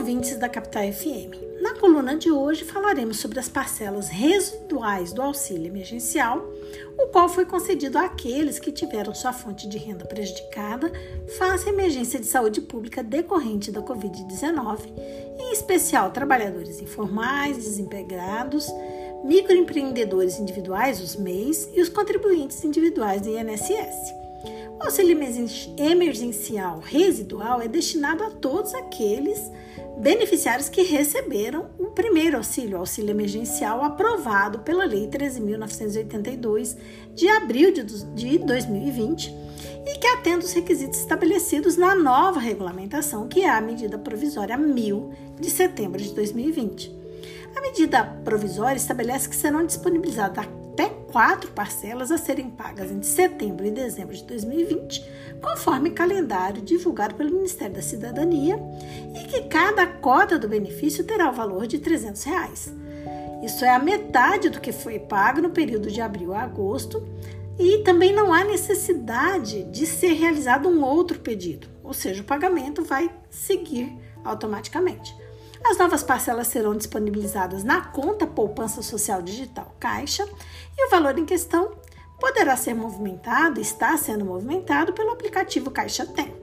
ouvintes da Capital FM. Na coluna de hoje falaremos sobre as parcelas residuais do auxílio emergencial, o qual foi concedido àqueles que tiveram sua fonte de renda prejudicada face à emergência de saúde pública decorrente da Covid-19, em especial trabalhadores informais, desempregados, microempreendedores individuais, os MEIs, e os contribuintes individuais do INSS. O auxílio emergencial residual é destinado a todos aqueles beneficiários que receberam o primeiro auxílio, o auxílio emergencial aprovado pela Lei 13.982 de abril de 2020 e que atende os requisitos estabelecidos na nova regulamentação, que é a medida provisória 1000 de setembro de 2020. A medida provisória estabelece que serão disponibilizadas até quatro parcelas a serem pagas entre setembro e dezembro de 2020, conforme calendário divulgado pelo Ministério da Cidadania, e que cada cota do benefício terá o valor de 300 reais. Isso é a metade do que foi pago no período de abril a agosto, e também não há necessidade de ser realizado um outro pedido, ou seja, o pagamento vai seguir automaticamente. As novas parcelas serão disponibilizadas na conta Poupança Social Digital Caixa e o valor em questão poderá ser movimentado, está sendo movimentado pelo aplicativo Caixa Tem.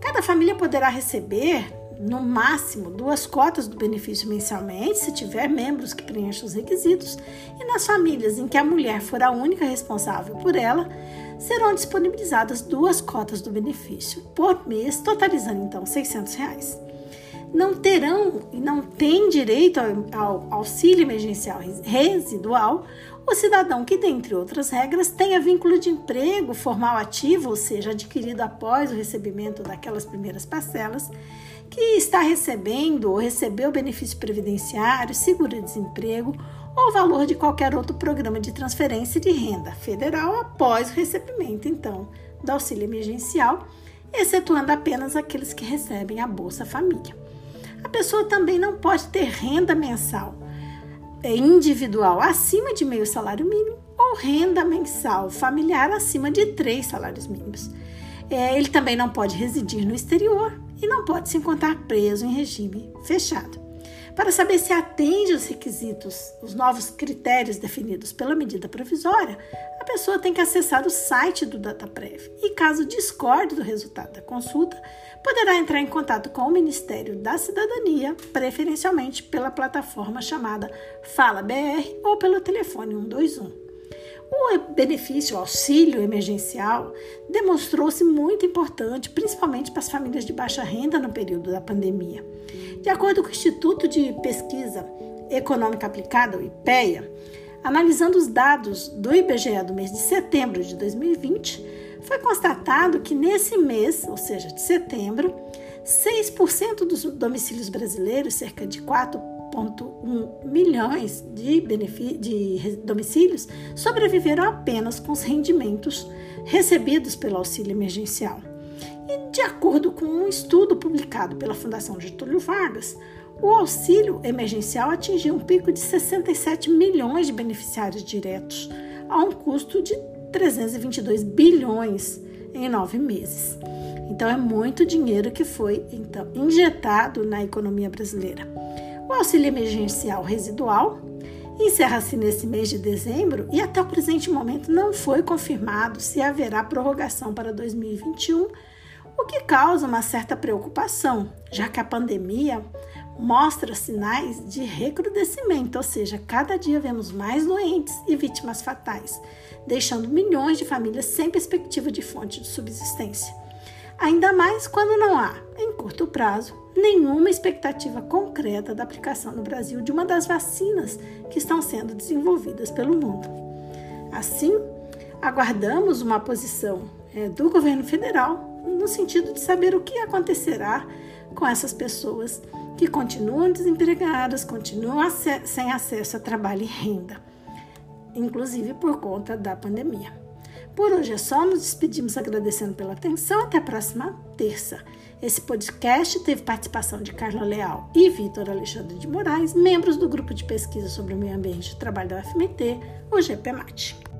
Cada família poderá receber no máximo duas cotas do benefício mensalmente, se tiver membros que preencham os requisitos, e nas famílias em que a mulher for a única responsável por ela, serão disponibilizadas duas cotas do benefício por mês, totalizando então 600 reais não terão e não têm direito ao, auxílio emergencial residual o cidadão que, dentre outras regras, tenha vínculo de emprego formal ativo, ou seja, adquirido após o recebimento daquelas primeiras parcelas, que está recebendo ou recebeu benefício previdenciário, seguro-desemprego ou valor de qualquer outro programa de transferência de renda federal após o recebimento, então, do auxílio emergencial, excetuando apenas aqueles que recebem a Bolsa Família. Pessoa também não pode ter renda mensal é, individual acima de meio salário mínimo ou renda mensal familiar acima de três salários mínimos. É, ele também não pode residir no exterior e não pode se encontrar preso em regime fechado. Para saber se atende os requisitos, os novos critérios definidos pela medida provisória, a pessoa tem que acessar o site do DataPrev e, caso discorde do resultado da consulta, poderá entrar em contato com o Ministério da Cidadania, preferencialmente pela plataforma chamada Fala BR ou pelo telefone 121. O benefício, o auxílio emergencial, demonstrou-se muito importante, principalmente para as famílias de baixa renda no período da pandemia. De acordo com o Instituto de Pesquisa Econômica Aplicada, o IPEA, analisando os dados do IBGE do mês de setembro de 2020, foi constatado que nesse mês, ou seja, de setembro, 6% dos domicílios brasileiros, cerca de 4 1,1 milhões de, de domicílios sobreviveram apenas com os rendimentos recebidos pelo auxílio emergencial. E, de acordo com um estudo publicado pela Fundação Getúlio Vargas, o auxílio emergencial atingiu um pico de 67 milhões de beneficiários diretos, a um custo de 322 bilhões em nove meses. Então, é muito dinheiro que foi então, injetado na economia brasileira. O auxílio emergencial residual encerra-se nesse mês de dezembro e até o presente momento não foi confirmado se haverá prorrogação para 2021, o que causa uma certa preocupação, já que a pandemia mostra sinais de recrudescimento, ou seja, cada dia vemos mais doentes e vítimas fatais, deixando milhões de famílias sem perspectiva de fonte de subsistência. Ainda mais quando não há, em curto prazo, nenhuma expectativa concreta da aplicação no Brasil de uma das vacinas que estão sendo desenvolvidas pelo mundo. Assim, aguardamos uma posição é, do governo federal no sentido de saber o que acontecerá com essas pessoas que continuam desempregadas, continuam sem acesso a trabalho e renda, inclusive por conta da pandemia. Por hoje é só, nos despedimos agradecendo pela atenção. Até a próxima terça. Esse podcast teve participação de Carla Leal e Vitor Alexandre de Moraes, membros do grupo de pesquisa sobre o meio ambiente e trabalho da UFMT, o GPMAT.